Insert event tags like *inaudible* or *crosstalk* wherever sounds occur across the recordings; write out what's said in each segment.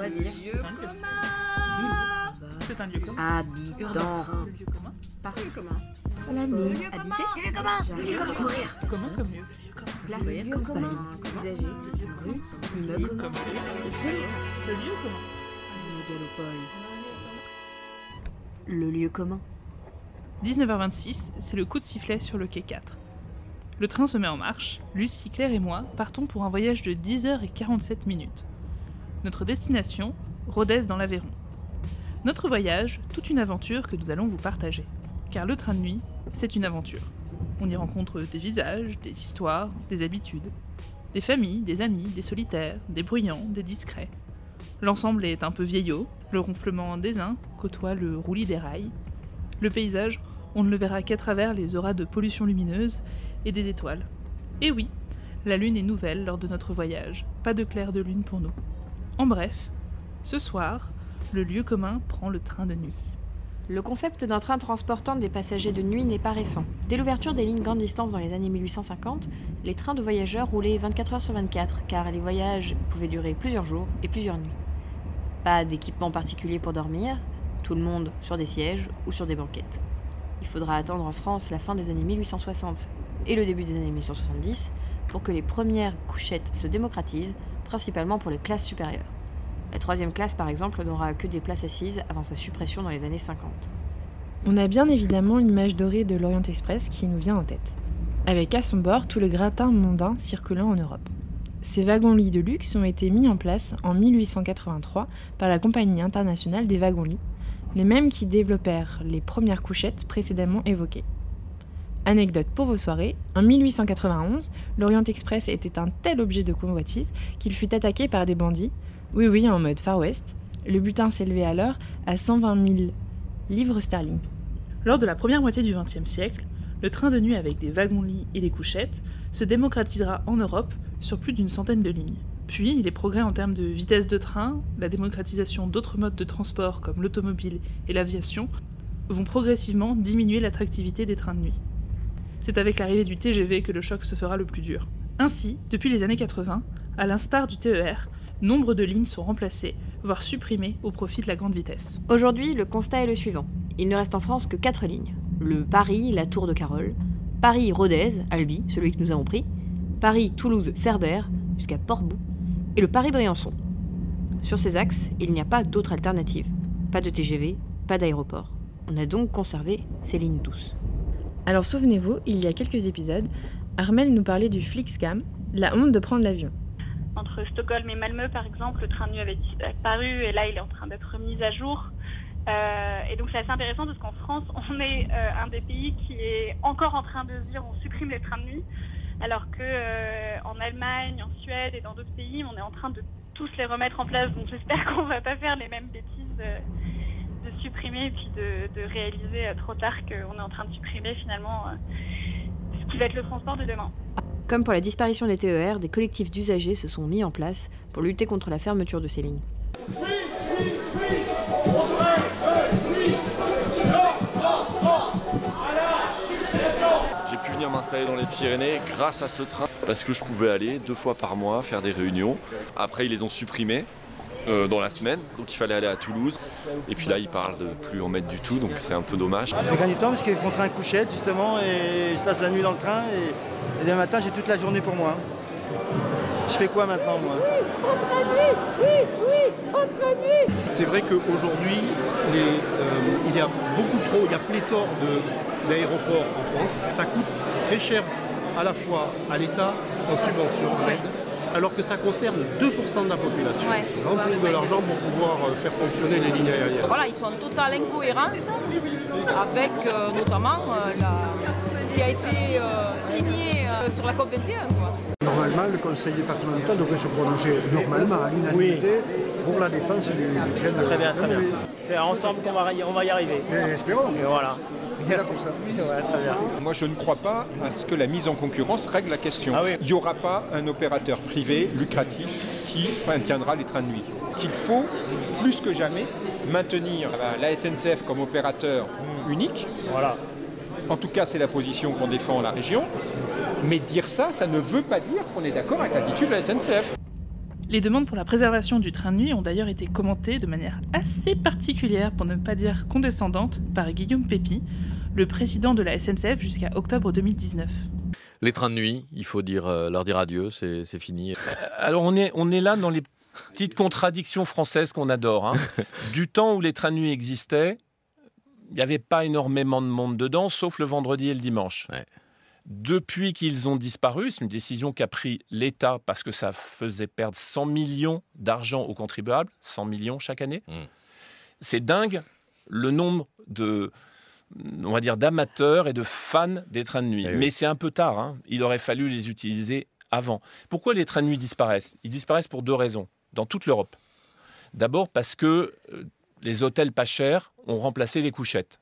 Loisirs. Lieu commun. C'est un lieu commun. Habitant. Le lieu commun. Parc. Commun. Commun. Habiter. Lieu commun. Commun. Courir. Comment comme lieu Le lieu commun. Place. Lieu commun. Usager. Rue. Immeuble. Commun. Ce lieu commun. Mégalopole. Le lieu commun. 19h26, c'est le coup de sifflet sur le quai 4. Le train se met en marche, Lucie, Claire et moi partons pour un voyage de 10h47 minutes. Notre destination, Rodez dans l'Aveyron. Notre voyage, toute une aventure que nous allons vous partager. Car le train de nuit, c'est une aventure. On y rencontre des visages, des histoires, des habitudes. Des familles, des amis, des solitaires, des bruyants, des discrets. L'ensemble est un peu vieillot, le ronflement des uns côtoie le roulis des rails. Le paysage, on ne le verra qu'à travers les auras de pollution lumineuse et des étoiles. Et oui, la lune est nouvelle lors de notre voyage, pas de clair de lune pour nous. En bref, ce soir, le lieu commun prend le train de nuit. Le concept d'un train transportant des passagers de nuit n'est pas récent. Dès l'ouverture des lignes grande distance dans les années 1850, les trains de voyageurs roulaient 24 heures sur 24, car les voyages pouvaient durer plusieurs jours et plusieurs nuits. Pas d'équipement particulier pour dormir, tout le monde sur des sièges ou sur des banquettes. Il faudra attendre en France la fin des années 1860 et le début des années 1870 pour que les premières couchettes se démocratisent, principalement pour les classes supérieures. La troisième classe, par exemple, n'aura que des places assises avant sa suppression dans les années 50. On a bien évidemment l'image dorée de l'Orient Express qui nous vient en tête, avec à son bord tout le gratin mondain circulant en Europe. Ces wagons-lits de luxe ont été mis en place en 1883 par la Compagnie internationale des wagons-lits, les mêmes qui développèrent les premières couchettes précédemment évoquées. Anecdote pour vos soirées, en 1891, l'Orient Express était un tel objet de convoitise qu'il fut attaqué par des bandits, oui oui en mode Far West. Le butin s'élevait alors à 120 000 livres sterling. Lors de la première moitié du XXe siècle, le train de nuit avec des wagons-lits et des couchettes se démocratisera en Europe sur plus d'une centaine de lignes. Puis, les progrès en termes de vitesse de train, la démocratisation d'autres modes de transport comme l'automobile et l'aviation vont progressivement diminuer l'attractivité des trains de nuit. C'est avec l'arrivée du TGV que le choc se fera le plus dur. Ainsi, depuis les années 80, à l'instar du TER, nombre de lignes sont remplacées, voire supprimées au profit de la grande vitesse. Aujourd'hui, le constat est le suivant. Il ne reste en France que 4 lignes. Le Paris, la Tour de Carole, Paris-Rodez, Albi, celui que nous avons pris, Paris-Toulouse-Cerbère, jusqu'à Port-Bou, et le Paris-Briançon. Sur ces axes, il n'y a pas d'autre alternative. Pas de TGV, pas d'aéroport. On a donc conservé ces lignes douces. Alors souvenez-vous, il y a quelques épisodes, Armel nous parlait du Flixcam, la honte de prendre l'avion. Entre Stockholm et Malmö, par exemple, le train de nuit avait disparu et là, il est en train d'être mis à jour. Euh, et donc, c'est assez intéressant parce qu'en France, *laughs* on est euh, un des pays qui est encore en train de dire on supprime les trains de nuit, alors que euh, en Allemagne, en Suède et dans d'autres pays, on est en train de tous les remettre en place. Donc, j'espère *laughs* qu'on va pas faire les mêmes bêtises euh, de supprimer et puis de, de réaliser euh, trop tard qu'on est en train de supprimer finalement euh, ce qui va être le transport de demain. Comme pour la disparition des TER, des collectifs d'usagers se sont mis en place pour lutter contre la fermeture de ces lignes. J'ai pu venir m'installer dans les Pyrénées grâce à ce train parce que je pouvais aller deux fois par mois faire des réunions. Après, ils les ont supprimés euh, dans la semaine, donc il fallait aller à Toulouse. Et puis là, ils parlent de plus en mettre du tout, donc c'est un peu dommage. Je gagne du temps parce qu'ils font train couchette justement et je passe la nuit dans le train et, et demain matin j'ai toute la journée pour moi. Je fais quoi maintenant moi C'est vrai qu'aujourd'hui, euh, il y a beaucoup trop, il y a pléthore de- d'aéroports en France. Ça coûte très cher à la fois à l'État en subvention, en aide, alors que ça concerne 2% de la population. Ouais. Ils rentrent de l'argent pour pouvoir euh, faire fonctionner les lignes aériennes. Voilà, ils sont en totale incohérence avec euh, notamment euh, la- qui a été euh, signé euh, sur la COP21. Quoi. Normalement, le conseil départemental devrait se prononcer normalement à l'unanimité pour la défense du, du train de Très bien, très bien. C'est ensemble qu'on va, y- on va y arriver. Mais espérons. Et voilà. Là pour ça. Ouais, très bien. Moi, je ne crois pas à ce que la mise en concurrence règle la question. Il n'y aura pas un opérateur privé lucratif qui maintiendra les trains de nuit. Qu'il faut, plus que jamais, maintenir la SNCF comme opérateur unique. Voilà. En tout cas, c'est la position qu'on défend à la région. Mais dire ça, ça ne veut pas dire qu'on est d'accord avec l'attitude de la SNCF. Les demandes pour la préservation du train de nuit ont d'ailleurs été commentées de manière assez particulière, pour ne pas dire condescendante, par Guillaume Pépi, le président de la SNCF jusqu'à octobre 2019. Les trains de nuit, il faut dire, euh, leur dire adieu, c'est c'est fini. Alors on est, on est là dans les petites contradictions françaises qu'on adore. hein. *laughs* du temps où les trains de nuit existaient, il n'y avait pas énormément de monde dedans, sauf le vendredi et le dimanche. Depuis qu'ils ont disparu, c'est une décision qu'a pris l'État parce que ça faisait perdre 100 millions d'argent aux contribuables, 100 millions chaque année. C'est dingue le nombre de, on va dire, d'amateurs et de fans des trains de nuit. Eh oui. Mais c'est un peu tard. hein. Il aurait fallu les utiliser avant. Pourquoi les trains de nuit disparaissent? Ils disparaissent pour deux raisons dans toute l'Europe. D'abord parce que euh, les hôtels pas chers ont remplacé les couchettes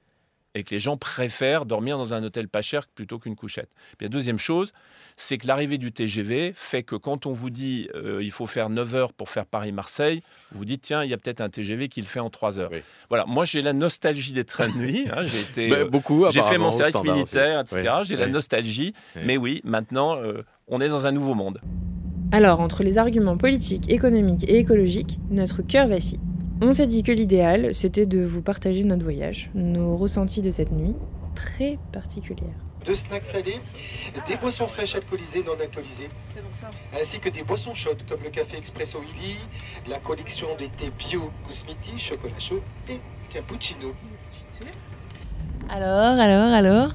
et que les gens préfèrent dormir dans un hôtel pas cher plutôt qu'une couchette. La deuxième chose, c'est que l'arrivée du TGV fait que quand on vous dit euh, il faut faire 9 heures pour faire Paris-Marseille, vous dites tiens, il y a peut-être un TGV qui le fait en 3 heures. Voilà, moi j'ai la nostalgie des trains de nuit. hein, j'ai été, euh, beaucoup, j'ai fait mon service militaire, aussi. etc. Oui, J'ai la nostalgie. Oui. Mais oui, maintenant, euh, on est dans un nouveau monde. Alors, entre les arguments politiques, économiques et écologiques, notre cœur vacille. On s'est dit que l'idéal, c'était de vous partager notre voyage, nos ressentis de cette nuit très particulière. Deux snacks salés, des boissons fraîches alcoolisées, non alcoolisées, ainsi que des boissons chaudes comme le café expresso Illy, la collection des thés bio Kousmiti, chocolat chaud et cappuccino. Alors, alors, alors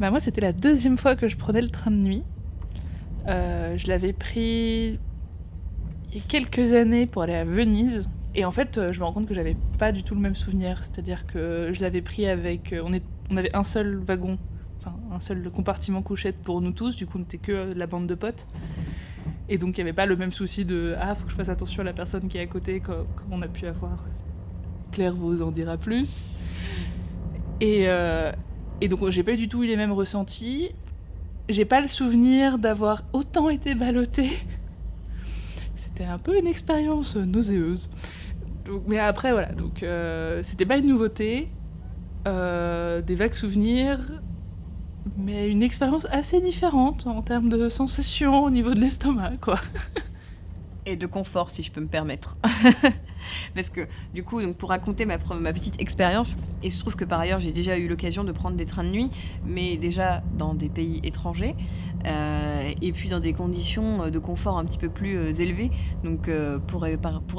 Bah moi, c'était la deuxième fois que je prenais le train de nuit. Euh, je l'avais pris il y a quelques années pour aller à Venise. Et en fait, euh, je me rends compte que j'avais pas du tout le même souvenir. C'est-à-dire que je l'avais pris avec. euh, On, avait un seul wagon, enfin un seul compartiment couchette pour nous tous. Du coup, on n'était que euh, la bande de potes. Et donc, il n'y avait pas le même souci de Ah, faut que je fasse attention à la personne qui est à côté, comme, on a pu avoir. Claire vous en dira plus. Et, et donc, j'ai pas du tout eu les mêmes ressentis. J'ai pas le souvenir d'avoir autant été ballottée. C'était un peu une expérience nauséeuse. Donc, mais après, voilà. Donc, euh, c'était pas une nouveauté. Euh, des vagues souvenirs. Mais une expérience assez différente en termes de sensations au niveau de l'estomac, quoi. et de confort, si je peux me permettre. *laughs* *laughs* Parce que du coup, donc, pour raconter ma, petite expérience, il se trouve que par ailleurs j'ai déjà eu l'occasion de prendre des trains de nuit, mais déjà dans des pays étrangers, euh, et puis dans des conditions euh, de confort un petit peu plus euh, élevées. Donc pour,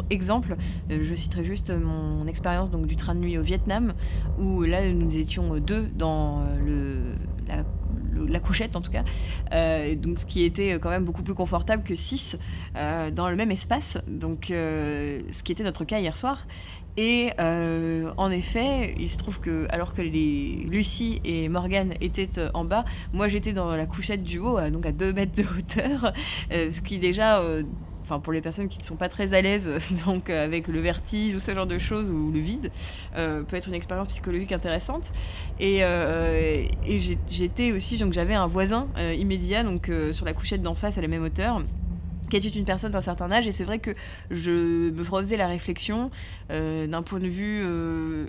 exemple, je citerai juste mon expérience donc, du train de nuit au Vietnam, où là nous étions deux dans le, la la couchette en tout cas, Euh, donc ce qui était quand même beaucoup plus confortable que 6 dans le même espace, donc euh, ce qui était notre cas hier soir. Et euh, en effet, il se trouve que alors que les Lucie et Morgane étaient euh, en bas, moi j'étais dans la couchette du haut, euh, donc à 2 mètres de hauteur, euh, ce qui déjà euh, enfin pour les personnes qui ne sont pas très à l'aise *laughs* donc euh, avec le vertige ou ce genre de choses ou le vide euh, peut être une expérience psychologique intéressante. Et, euh, j'étais aussi donc j'avais un voisin euh, immédiat donc euh, sur la couchette d'en face à la même hauteur qui était une personne d'un certain âge. Et c'est vrai que je me faisais la réflexion euh, d'un point de vue euh,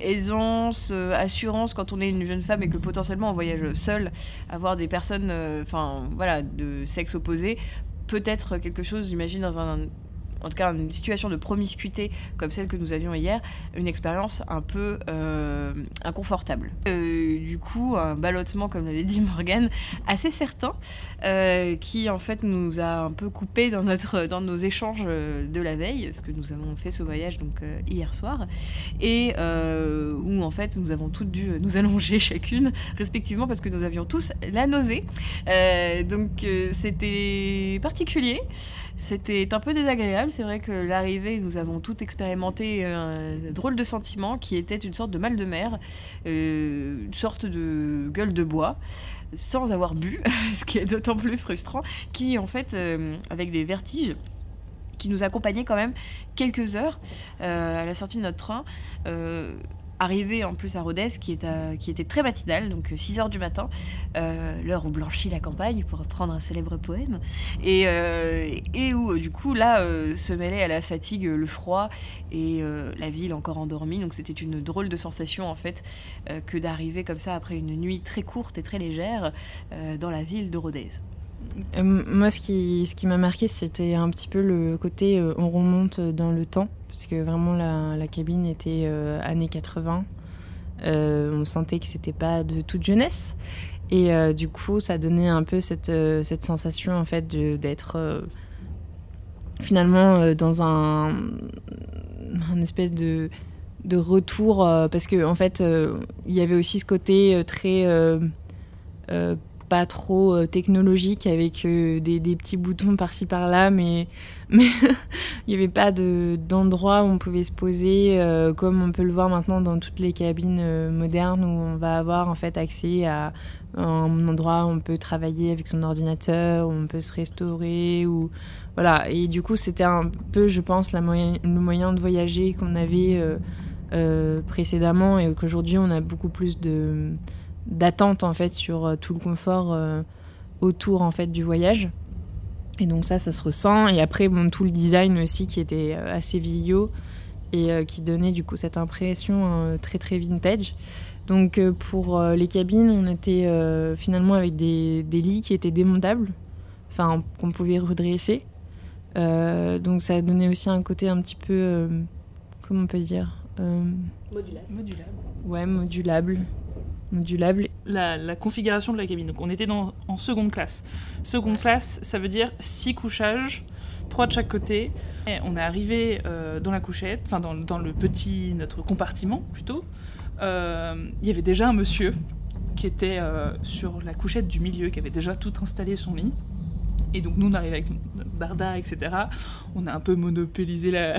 aisance, euh, assurance quand on est une jeune femme et que potentiellement on voyage seul, avoir des personnes, euh, enfin voilà, de sexe opposé, peut être quelque chose, j'imagine, dans un en tout cas une situation de promiscuité comme celle que nous avions hier, une expérience un peu euh, inconfortable. Euh, du coup, un ballottement, comme l'avait dit *laughs* Morgane, assez certain, euh, qui en fait nous a un peu coupé dans, notre, dans nos échanges euh, de la veille, parce que nous avons fait ce voyage donc euh, hier soir, et où en fait nous avons toutes dû nous allonger *laughs* chacune, respectivement, parce que nous avions tous la nausée. Donc c'était particulier. C'était un peu désagréable. C'est vrai que l'arrivée, nous avons toutes expérimenté un drôle de sentiment qui était une sorte de mal de mer, euh, une sorte de gueule de bois, sans avoir bu, *laughs* ce qui est d'autant plus frustrant, qui en fait, euh, avec des vertiges, qui nous accompagnait quand même quelques heures euh, à la sortie de notre train. Euh, Arrivé en plus à Rodez, qui, était très matinal, donc 6 heures du matin, euh, l'heure où blanchit la campagne, pour reprendre un célèbre poème, et, euh, et où euh, du coup là euh, se mêlait à la fatigue euh, le froid et euh, la ville encore endormie. Donc c'était une drôle de sensation en fait euh, que d'arriver comme ça après une nuit très courte et très légère euh, dans la ville de Rodez. Euh, moi, ce qui, m'a marqué, c'était un petit peu le côté euh, on remonte dans le temps, parce que vraiment la, cabine était euh, années 80. Euh, on sentait que c'était pas de toute jeunesse. Et euh, du coup, ça donnait un peu cette, sensation en fait d'être finalement dans un, un espèce de, de retour parce que en fait il y avait aussi ce côté très pas trop euh, technologique avec euh, des, petits boutons par-ci par-là mais *laughs* mais il n'y avait pas de d'endroit où on pouvait se poser euh, comme on peut le voir maintenant dans toutes les cabines modernes où on va avoir en fait accès à un endroit où on peut travailler avec son ordinateur où on peut se restaurer ou voilà. Et du coup c'était un peu je pense la le moyen de voyager qu'on avait précédemment et qu'aujourd'hui on a beaucoup plus de d'attente en fait sur euh, tout le confort euh, autour en fait du voyage. Et donc ça ça se ressent. Et après bon tout le design aussi qui était euh, assez vieillot et euh, qui donnait du coup cette impression euh, très très vintage. Donc euh, pour euh, les cabines on était euh, finalement avec des, des lits qui étaient démontables enfin qu'on pouvait redresser. Euh, donc ça donnait aussi un côté un petit peu euh, comment on peut dire euh, Modulable. Modulable. ouais modulable modulable La, la configuration de la cabine. Donc on était dans, en seconde classe. Seconde classe, ça veut dire six couchages, trois de chaque côté. Et on est arrivé euh, dans la couchette, enfin dans, dans le petit, notre compartiment plutôt. Euh, Il y avait déjà un monsieur qui était euh, sur la couchette du milieu, qui avait déjà tout installé son lit. Et donc nous on arrive avec barda, etc. On a un peu monopolisé la,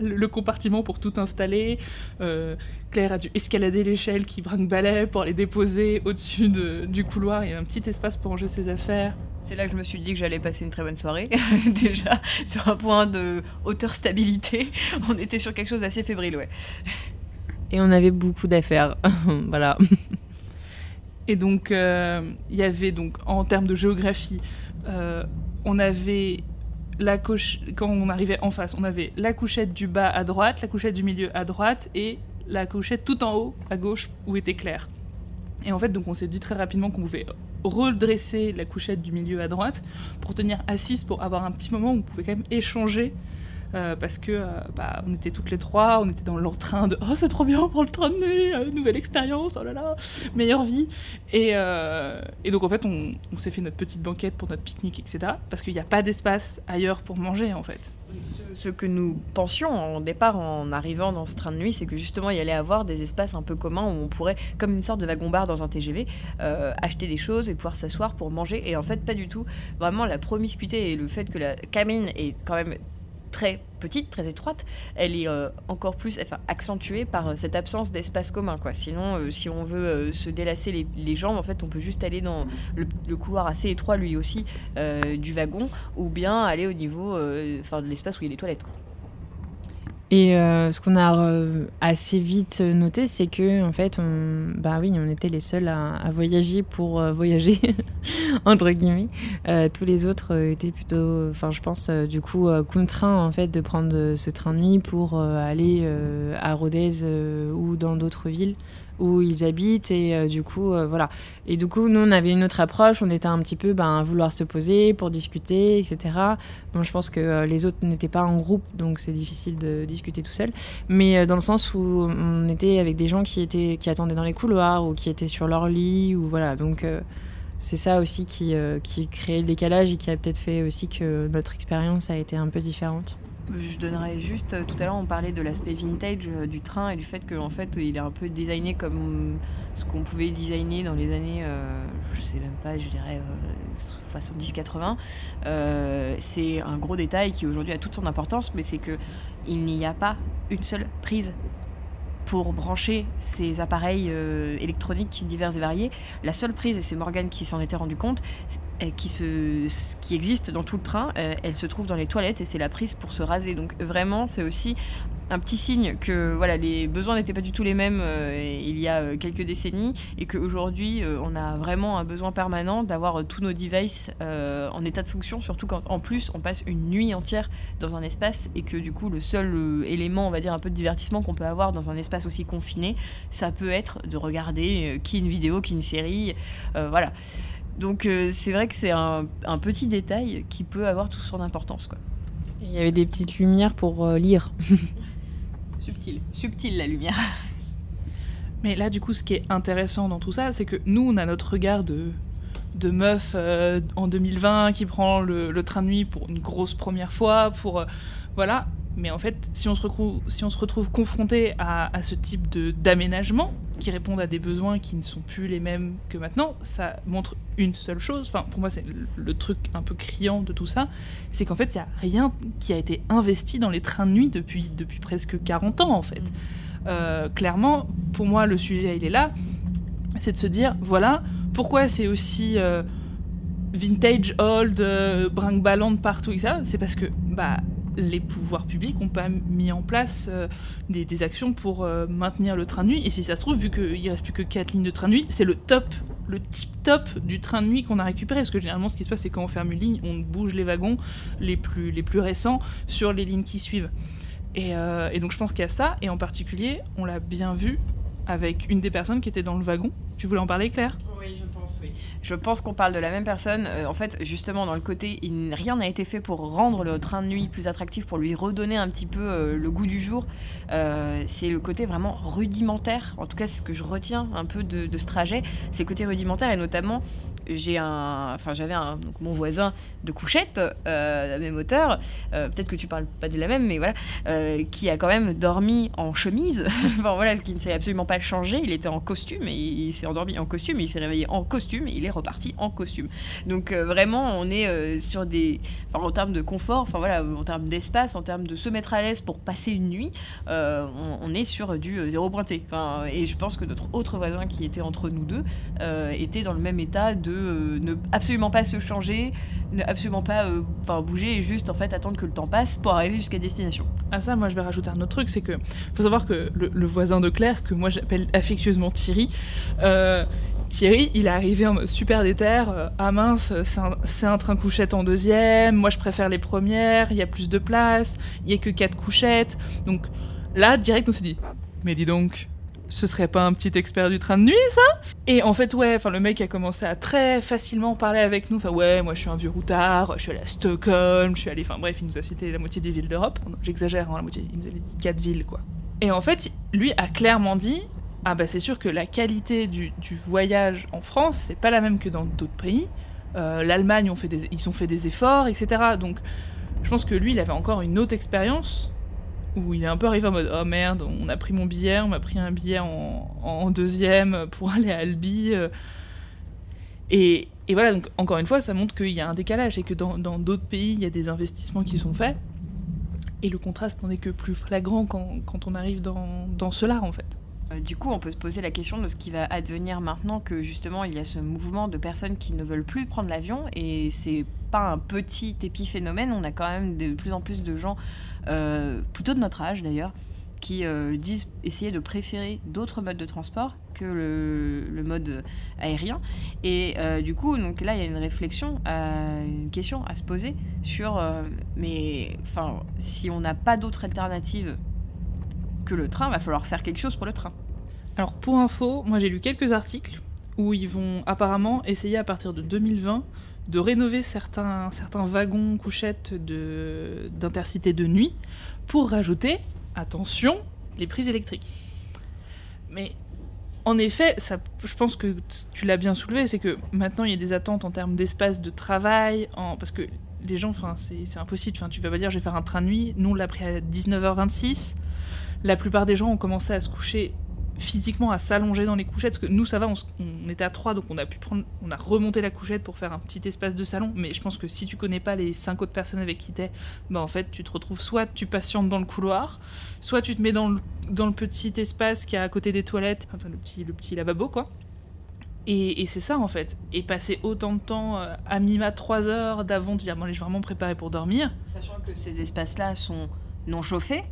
le compartiment pour tout installer. Euh, Claire a dû escalader l'échelle qui brinque-ballait pour les déposer au-dessus de- du couloir. Il y a un petit espace pour ranger ses affaires. C'est là que je me suis dit que j'allais passer une très bonne soirée. *laughs* Déjà, sur un point de hauteur stabilité, *laughs* on était sur quelque chose d'assez fébrile, ouais. et on avait beaucoup d'affaires *laughs* voilà Et donc, euh, il y avait donc en termes de géographie, euh, on avait la quand on arrivait en face, on avait la couchette du bas à droite, la couchette du milieu à droite et la couchette tout en haut à gauche où était Claire. Et en fait, donc on s'est dit très rapidement qu'on pouvait redresser la couchette du milieu à droite pour tenir assise, pour avoir un petit moment où on pouvait quand même échanger. Euh, parce que euh, bah, on était toutes les trois, on était dans l'entrain de oh c'est trop bien, on prend le train de nuit, euh, nouvelle expérience, oh là là, meilleure vie. Et, euh, et donc en fait on, on s'est fait notre petite banquette pour notre pique-nique, etc. Parce qu'il n'y a pas d'espace ailleurs pour manger en fait. Ce, que nous pensions en départ en arrivant dans ce train de nuit, c'est que justement il y allait avoir des espaces un peu communs où on pourrait, comme une sorte de wagon-bar dans un TGV, acheter des choses et pouvoir s'asseoir pour manger. Et en fait, pas du tout. Vraiment, la promiscuité et le fait que la cabine est quand même très petite, très étroite, elle est euh, encore plus accentuée par euh, cette absence d'espace commun. Quoi. Sinon, euh, si on veut se délasser les, jambes, en fait, on peut juste aller dans le, couloir assez étroit, lui aussi, du wagon, ou bien aller au niveau de l'espace où il y a les toilettes. Et euh, ce qu'on a euh, assez vite noté, c'est que en fait, on, bah oui, on était les seuls à, voyager pour euh, voyager *laughs* entre guillemets. Euh, tous les autres euh, étaient plutôt, enfin, je pense, euh, du coup, euh, contraints en fait de prendre euh, ce train de nuit pour euh, aller euh, à Rodez euh, ou dans d'autres villes où ils habitent et euh, du coup euh, voilà. Et du coup nous on avait une autre approche. On était un petit peu ben, vouloir se poser pour discuter etc bon je pense que euh, les autres n'étaient pas en groupe donc c'est difficile de discuter tout seul. Mais dans le sens où on était avec des gens qui étaient qui attendaient dans les couloirs ou qui étaient sur leur lit ou voilà. Donc c'est ça aussi qui, qui créait le décalage et qui a peut-être fait aussi que notre expérience a été un peu différente. Je donnerais juste, euh, tout à l'heure on parlait de l'aspect vintage euh, du train et du fait qu'en fait il est un peu designé comme ce qu'on pouvait designer dans les années, euh, je sais même pas, je dirais euh, 70-80. Euh, c'est un gros détail qui aujourd'hui a toute son importance, mais c'est que il n'y a pas une seule prise pour brancher ces appareils électroniques divers et variés. La seule prise, et c'est Morgane qui s'en était rendu compte, qui, se, qui existe dans tout le train, euh, elle se trouve dans les toilettes et c'est la prise pour se raser. Donc vraiment, c'est aussi un petit signe que voilà, les besoins n'étaient pas du tout les mêmes euh, il y a euh, quelques décennies et qu'aujourd'hui, euh, on a vraiment un besoin permanent d'avoir euh, tous nos devices euh, en état de fonction, surtout quand en plus on passe une nuit entière dans un espace et que du coup, le seul euh, élément, on va dire, un peu de divertissement qu'on peut avoir dans un espace aussi confiné, ça peut être de regarder euh, qui une vidéo, qui une série. euh, voilà. Donc euh, c'est vrai que c'est un, un petit détail qui peut avoir toute son importance. Quoi. Il y avait des petites lumières pour euh, lire. *laughs* Subtil, subtil la lumière. *laughs* Mais là, du coup, ce qui est intéressant dans tout ça, c'est que nous, on a notre regard de, de meuf euh, en 2020 qui prend le, le train de nuit pour une grosse première fois, pour... euh, voilà. Mais en fait, si on se retrouve, si on se retrouve confronté à, à ce type de- d'aménagement qui répondent à des besoins qui ne sont plus les mêmes que maintenant, ça montre une seule chose. Enfin, pour moi, c'est le, truc un peu criant de tout ça, c'est qu'en fait, il n'y a rien qui a été investi dans les trains de nuit depuis, depuis presque 40 ans, en fait. Euh, clairement, pour moi, le sujet, il est là. C'est de se dire, voilà, pourquoi c'est aussi euh, vintage, old, euh, brinque-ballant de partout, etc. C'est parce que bah, les pouvoirs publics n'ont pas mis en place euh, des, actions pour euh, maintenir le train de nuit. Et si ça se trouve, vu qu'il reste plus que 4 lignes de train de nuit, c'est le top, le tip top du train de nuit qu'on a récupéré. Parce que généralement, ce qui se passe, c'est quand on ferme une ligne, on bouge les wagons les plus, récents sur les lignes qui suivent. Et, euh, et donc je pense qu'il y a ça, et en particulier, on l'a bien vu avec une des personnes qui était dans le wagon. Tu voulais en parler, Claire? Je pense qu'on parle de la même personne. Euh, en fait, justement, dans le côté, rien n'a été fait pour rendre le train de nuit plus attractif, pour lui redonner un petit peu euh, le goût du jour. Euh, c'est le côté vraiment rudimentaire. En tout cas, c'est ce que je retiens un peu de, de ce trajet. C'est le côté rudimentaire et notamment. J'ai un, enfin j'avais un, donc mon voisin de couchette, euh, la même hauteur, euh, peut-être que tu parles pas de la même, mais voilà, euh, qui a quand même dormi en chemise, *laughs* enfin voilà, qui ne s'est absolument pas changé. Il était en costume et il s'est endormi en costume, il s'est réveillé en costume et il est reparti en costume. Donc euh, vraiment, on est euh, sur des, en termes de confort, enfin voilà, en termes d'espace, en termes de se mettre à l'aise pour passer une nuit, on, est sur du zéro pointé. Et je pense que notre autre voisin qui était entre nous deux était dans le même état de ne absolument pas se changer, ne absolument pas euh, bouger et juste en fait attendre que le temps passe pour arriver jusqu'à destination. À ça, moi, je vais rajouter un autre truc, c'est que faut savoir que le, voisin de Claire, que moi j'appelle affectueusement Thierry, euh, Thierry, il est arrivé en super déter. euh, ah mince, c'est un, c'est un train couchette en deuxième. Moi, je préfère les premières. Il y a plus de place. Il y a que quatre couchettes. Donc là, direct, on s'est dit, mais dis donc. Ce serait pas un petit expert du train de nuit, ça? Et en fait, ouais, enfin, le mec a commencé à très facilement parler avec nous. Enfin, ouais, moi, je suis un vieux routard, je suis allé à Stockholm, je suis allé. Enfin, bref, il nous a cité la moitié des villes d'Europe. J'exagère, hein, la moitié, il nous a dit quatre villes, quoi. Et en fait, lui a clairement dit Ah, bah, c'est sûr que la qualité du, voyage en France, c'est pas la même que dans d'autres pays. Euh, L'Allemagne, ils ont fait des efforts, etc. Donc, je pense que lui, il avait encore une autre expérience où il est un peu arrivé en mode oh merde, on a pris mon billet, on m'a pris un billet en, en deuxième pour *laughs* aller à Albi. euh. Et, et voilà, donc encore une fois, ça montre qu'il y a un décalage et que dans d'autres pays, il y a des investissements qui sont faits. Et le contraste n'en est que plus flagrant quand, quand on arrive dans, dans cela, en fait. Euh, Du coup, on peut se poser la question de ce qui va advenir maintenant que justement il y a ce mouvement de personnes qui ne veulent plus prendre l'avion et c'est pas un petit épiphénomène. On a quand même de plus en plus de gens, euh, plutôt de notre âge d'ailleurs, qui euh, disent essayer de préférer d'autres modes de transport que le, mode aérien. Et du coup, donc là, il y a une réflexion, une question à se poser sur, mais enfin, si on n'a pas d'autre alternative que le train, va falloir faire quelque chose pour le train. Alors pour info, moi j'ai lu quelques articles où ils vont apparemment essayer à partir de 2020 de rénover certains, certains wagons couchettes de- d'intercité de nuit pour rajouter, attention, les prises électriques. Mais en effet, ça, je pense que tu l'as bien soulevé, c'est que maintenant il y a des attentes en termes d'espace de travail, parce que les gens, c'est impossible. Enfin, tu vas pas dire je vais faire un train de nuit. Nous, on l'a pris à 19h26. La plupart des gens ont commencé à se coucher physiquement, à s'allonger dans les couchettes. Parce que nous, ça va, on, était à 3, donc on a pu prendre, on a remonté la couchette pour faire un petit espace de salon. Mais je pense que si tu connais pas les 5 autres personnes avec qui t'es, bah en fait, tu te retrouves soit tu patientes dans le couloir, soit tu te mets dans le, petit espace qui est à côté des toilettes, le petit, lavabo, quoi. Et, et c'est ça en fait. Et passer autant de temps euh, à minima 3 heures d'avant de dire bon, allez, je vais vraiment préparer pour dormir. Sachant que ces espaces-là sont non chauffés,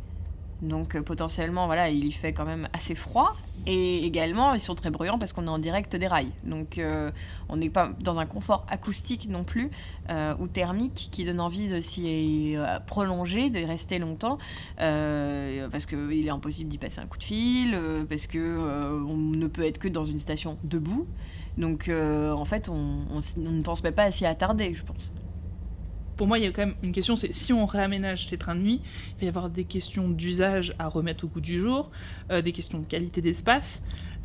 Donc euh, potentiellement, voilà, il y fait quand même assez froid. Et également, ils sont très bruyants parce qu'on est en direct des rails. Donc euh, on n'est pas dans un confort acoustique non plus euh, ou thermique qui donne envie de s'y prolonger, de rester longtemps parce qu'il est impossible d'y passer un coup de fil, parce que on ne peut être que dans une station debout. Donc en fait, on, on ne pense même pas à s'y attarder, je pense. Pour moi, il y a quand même une question, c'est si on réaménage ces trains de nuit, il va y avoir des questions d'usage à remettre au goût du jour, euh, des questions de qualité d'espace,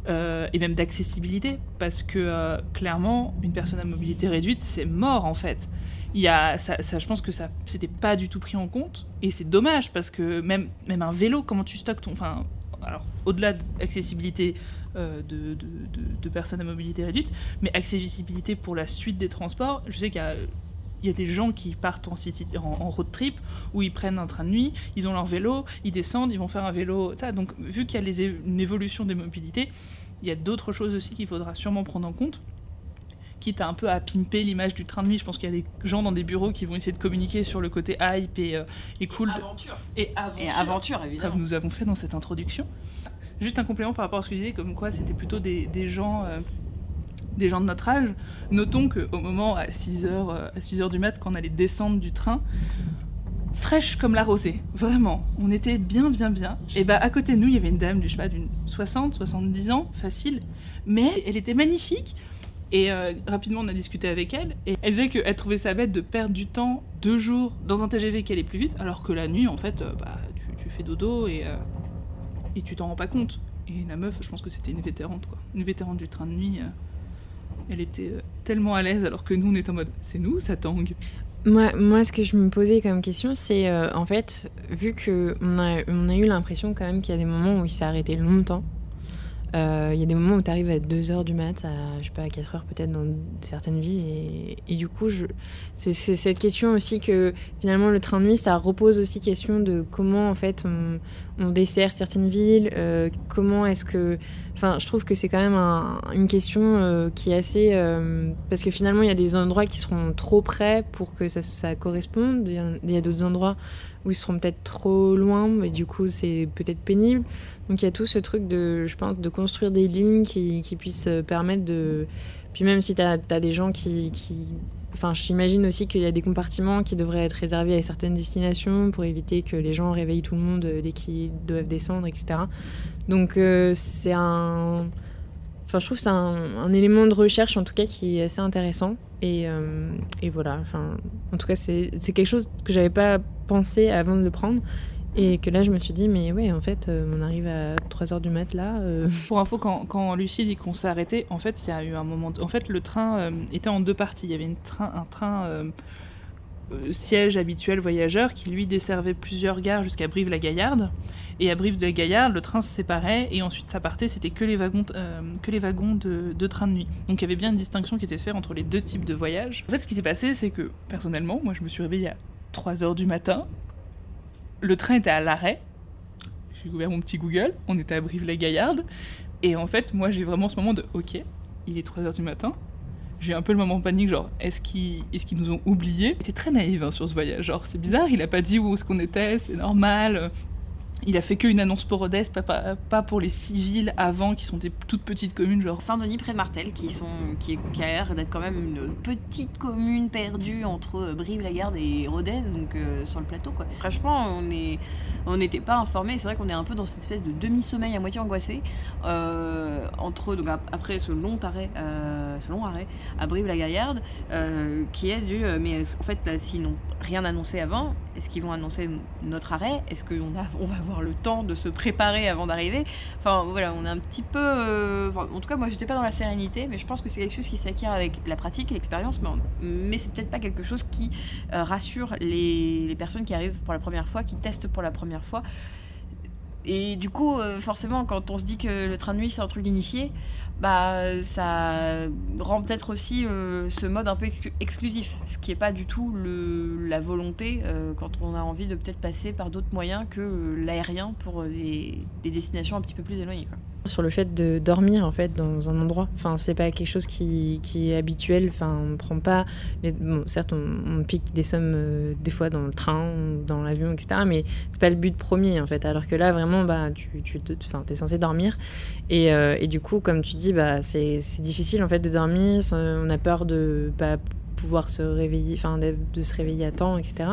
euh, et même d'accessibilité, parce que euh, clairement, une personne à mobilité réduite, c'est mort en fait. Il y a, ça, je pense que ça, c'était pas du tout pris en compte, et c'est dommage parce que même, même un vélo, comment tu stockes ton, enfin, alors au-delà de l'accessibilité de, de- personnes à mobilité réduite, mais accessibilité pour la suite des transports, je sais qu'il y a y a des gens qui partent en, city, en, en road trip où ils prennent un train de nuit, ils ont leur vélo, ils descendent, ils vont faire un vélo. Ça. Donc, vu qu'il y a les é- une évolution des mobilités, il y a d'autres choses aussi qu'il faudra sûrement prendre en compte. Quitte à un peu à pimper l'image du train de nuit. Je pense qu'il y a des gens dans des bureaux qui vont essayer de communiquer sur le côté hype et, euh, et cool. Aventure. Et aventure. Et aventure, évidemment. Comme nous avons fait dans cette introduction. Juste un complément par rapport à ce que je disais, comme quoi c'était plutôt des, des gens. euh, des gens de notre âge, notons qu'au moment à 6h, à 6 heures du mat, quand on allait descendre du train, fraîche comme la rosée, vraiment, on était bien, bien, bien. Et bah à côté de nous, il y avait une dame, je sais pas, d'une 60, 70 ans, facile, mais elle était magnifique. Et euh, rapidement, on a discuté avec elle, et elle disait qu'elle trouvait ça bête de perdre du temps deux jours dans un TGV qui allait plus vite, alors que la nuit, en fait, euh, bah, tu, fais dodo et, euh, et tu t'en rends pas compte. Et la meuf, je pense que c'était une vétérante, quoi. Une vétérante du train de nuit. Elle était euh, tellement à l'aise, alors que nous, on était en mode c'est nous, ça tangue. Moi, moi, ce que je me posais comme question, c'est euh, en fait, vu que on a, on a eu l'impression quand même qu'il y a des moments où il s'est arrêté longtemps. euh, Il y a des moments où tu arrives à 2h du mat, à, je sais pas, à 4h peut-être dans certaines villes. Et, du coup, c'est, cette question aussi que finalement le train de nuit, ça repose aussi question de comment en fait on, dessert certaines villes, comment est-ce que... Enfin, je trouve que c'est quand même un- une question euh, qui est assez... euh, parce que finalement, il y a des endroits qui seront trop près pour que ça, corresponde. Il y a, d'autres endroits où ils seront peut-être trop loin, mais du coup, c'est peut-être pénible. Donc, il y a tout ce truc de, je pense, de construire des lignes qui, puissent euh, permettre de... Puis même si tu as, des gens qui... Enfin, j'imagine aussi qu'il y a des compartiments qui devraient être réservés à certaines destinations pour éviter que les gens réveillent tout le monde dès qu'ils doivent descendre, etc. Donc euh, c'est un... Enfin, je trouve que c'est un, élément de recherche, en tout cas, qui est assez intéressant. Et, euh, voilà, enfin, en tout cas, c'est quelque chose que j'avais pas pensé avant de le prendre. Et que là, je me suis dit, mais ouais, en fait, euh, on arrive à 3h du mat là. *laughs* Pour info, quand, quand Lucie dit qu'on s'est arrêté, en fait, il y a eu un moment. En fait, le train était en deux parties. Il y avait un train siège habituel voyageur qui lui desservait plusieurs gares jusqu'à Brive-la-Gaillarde. Et à Brive-la-Gaillarde, le train se séparait et ensuite ça partait. C'était que les wagons, euh, que les wagons de, de train de nuit. Donc il y avait bien une distinction qui était faite entre les deux types de voyages. En fait, ce qui s'est passé, c'est que personnellement, moi, je me suis réveillée à 3h du matin. Le train était à l'arrêt. J'ai ouvert mon petit Google. On était à Brive-la-Gaillarde. Et en fait, moi, j'ai vraiment ce moment de OK, il est 3h du matin. J'ai un peu le moment panique, genre, est-ce qu'ils est qu'ils nous ont oubliés? C'était très naïf hein, sur ce voyage. Genre, c'est bizarre, il a pas dit où est-ce qu'on était, c'est normal. Il a fait qu'une annonce pour Rodez, pas, pour les civils avant, qui sont des toutes petites communes, genre. Saint-Denis près de Martel, qui, sont, qui, qui a d'être quand même une petite commune perdue entre Brive-la-Garde et Rodez, donc euh, sur le plateau. Quoi. Franchement, on est, on n'était pas informés. C'est vrai qu'on est un peu dans cette espèce de demi-sommeil à moitié angoissé euh, entre donc ap- après ce long arrêt, euh, ce long arrêt à Brive-la-Gaillarde, qui est du. mais en fait, s'ils n'ont rien annoncé avant, est-ce qu'ils vont annoncer notre arrêt? Est-ce qu'on on va avoir le temps de se préparer avant d'arriver Enfin voilà, on est un petit peu. euh, en tout cas, moi, j'étais pas dans la sérénité, mais je pense que c'est quelque chose qui s'acquiert avec la pratique l'expérience, mais, mais c'est peut-être pas quelque chose qui euh, rassure les personnes qui arrivent pour la première fois, qui testent pour la première fois. Et du coup, euh, forcément, quand on se dit que le train de nuit c'est un truc d'initié, bah ça rend peut-être aussi euh, ce mode un peu exclu- exclusif, ce qui n'est pas du tout le, la volonté euh, quand on a envie de peut-être passer par d'autres moyens que l'aérien pour des, des destinations un petit peu plus éloignées. Sur le fait de dormir en fait dans un endroit. Enfin, c'est pas quelque chose qui, qui est habituel. Enfin, on prend pas. Certes, on, pique des sommes euh, des fois dans le train, dans l'avion, etc. Mais c'est pas le but premier en fait. Alors que là, vraiment, bah, tu, enfin, es censé dormir. Et, euh, et, du coup, comme tu dis, bah, c'est difficile en fait de dormir. On a peur de bah, pouvoir se réveiller, enfin de, se réveiller à temps, etc.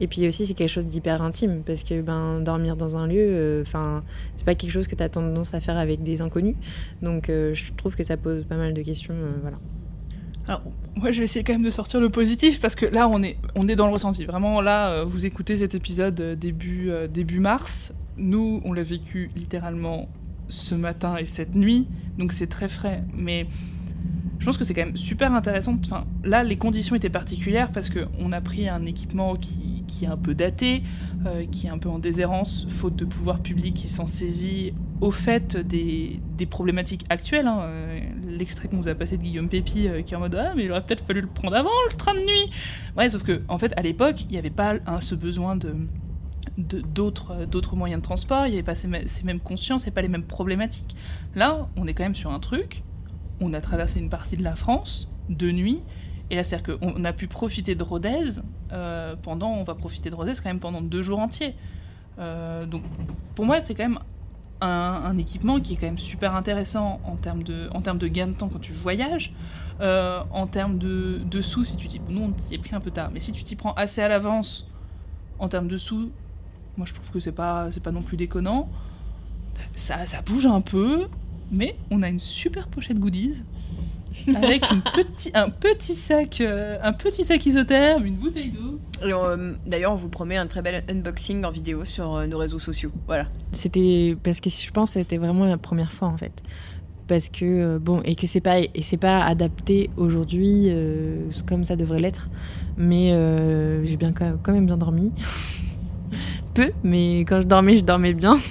Et puis aussi c'est quelque chose d'hyper intime parce que ben dormir dans un lieu, enfin euh, c'est pas quelque chose que tu as tendance à faire avec des inconnus. Donc euh, je trouve que ça pose pas mal de questions, euh, voilà. Alors, moi, je vais essayer quand même de sortir le positif parce que là, on est, on est dans le ressenti. Vraiment, là, vous écoutez cet épisode début, début mars. Nous, on l'a vécu littéralement ce matin et cette nuit, donc c'est très frais. Mais je pense que c'est quand même super intéressant. Enfin, là, les conditions étaient particulières parce qu'on a pris un équipement qui, est un peu daté, euh, qui est un peu en déshérence, faute de pouvoir public qui s'en saisit au fait des, des problématiques actuelles. Hein. Euh, l'extrait qu'on vous a passé de Guillaume Pépi euh, qui est en mode Ah, mais il aurait peut-être fallu le prendre avant, le train de nuit Ouais, sauf que, en fait, à l'époque, il n'y avait pas ce besoin de d'autres d'autres moyens de transport, il n'y avait pas ces, ces mêmes consciences et pas les mêmes problématiques. Là, on est quand même sur un truc on a traversé une partie de la France de nuit. Et là, c'est-à-dire qu'on a pu profiter de Rodez euh, pendant, on va profiter de Rodez quand même pendant deux jours entiers. Euh, donc, pour moi, c'est quand même un, équipement qui est quand même super intéressant en termes de, en termes de gain de temps quand tu voyages, euh, en termes de, de, sous, si tu t'y, nous on s'y est pris un peu tard, mais si tu t'y prends assez à l'avance en termes de sous, moi je trouve que c'est pas, c'est pas non plus déconnant. Ça, ça bouge un peu, mais on a une super pochette goodies avec une petit, un petit sac, euh, un petit sac isotherme, une bouteille d'eau. Euh, D'ailleurs, on vous promet un très bel unboxing en vidéo sur euh, nos réseaux sociaux. Voilà. C'était parce que je pense que c'était vraiment la première fois en fait, parce que euh, bon et que c'est pas et c'est pas adapté aujourd'hui euh, comme ça devrait l'être, mais j'ai bien quand même bien dormi. *laughs* peu, mais quand je dormais, je dormais bien. *laughs*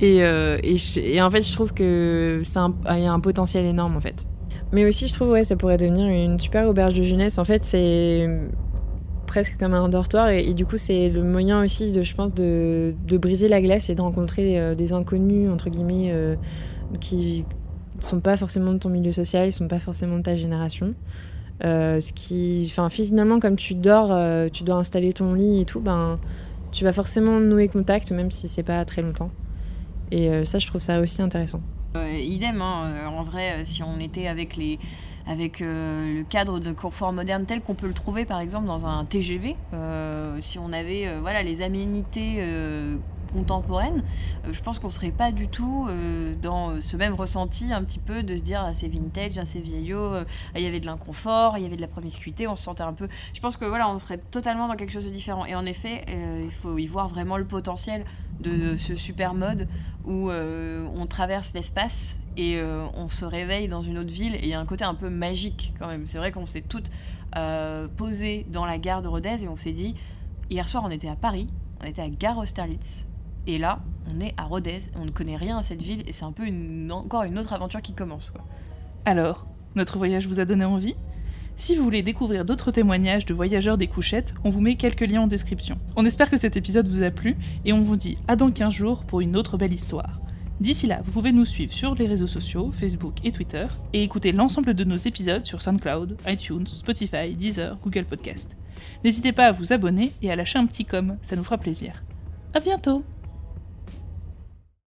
et, euh, et, en fait, je trouve que ça y a un potentiel énorme en fait. Mais aussi, je trouve ouais, ça pourrait devenir une super auberge de jeunesse. En fait, c'est presque comme un dortoir et, du coup, c'est le moyen aussi, de, je pense, de, de, briser la glace et de rencontrer euh, des inconnus entre guillemets euh, qui sont pas forcément de ton milieu social, ils sont pas forcément de ta génération. Euh, ce qui, finalement, comme tu dors, tu dois installer ton lit et tout, ben tu vas forcément nouer contact, même si c'est pas très longtemps. Et euh, ça, je trouve ça aussi intéressant. Euh, idem, hein, en vrai, si on était avec les avec euh, le cadre de confort moderne tel qu'on peut le trouver par exemple dans un TGV, euh, si on avait euh, voilà les aménités contemporaines, je pense qu'on serait pas du tout dans ce même ressenti un petit peu de se dire assez vintage, assez vieillot, il y avait de l'inconfort, il y avait de la promiscuité, on se sentait un peu. Je pense que voilà, on serait totalement dans quelque chose de différent. Et en effet, il faut y voir vraiment le potentiel de, ce super mode où on traverse l'espace et euh, on se réveille dans une autre ville et il y a un côté un peu magique quand même. C'est vrai qu'on s'est toutes euh, posées dans la gare de Rodez et on s'est dit, hier soir on était à Paris, on était à Gare Austerlitz et là on est à Rodez, on ne connaît rien à cette ville et c'est un peu encore une autre aventure qui commence. Quoi. Alors, notre voyage vous a donné envie? Si vous voulez découvrir d'autres témoignages de voyageurs des couchettes, on vous met quelques liens en description. On espère que cet épisode vous a plu et on vous dit à dans 15 jours pour une autre belle histoire. D'ici là, vous pouvez nous suivre sur les réseaux sociaux, Facebook et Twitter, et écouter l'ensemble de nos épisodes sur SoundCloud, iTunes, Spotify, Deezer, Google Podcast. N'hésitez pas à vous abonner et à lâcher un petit com, ça nous fera plaisir. À bientôt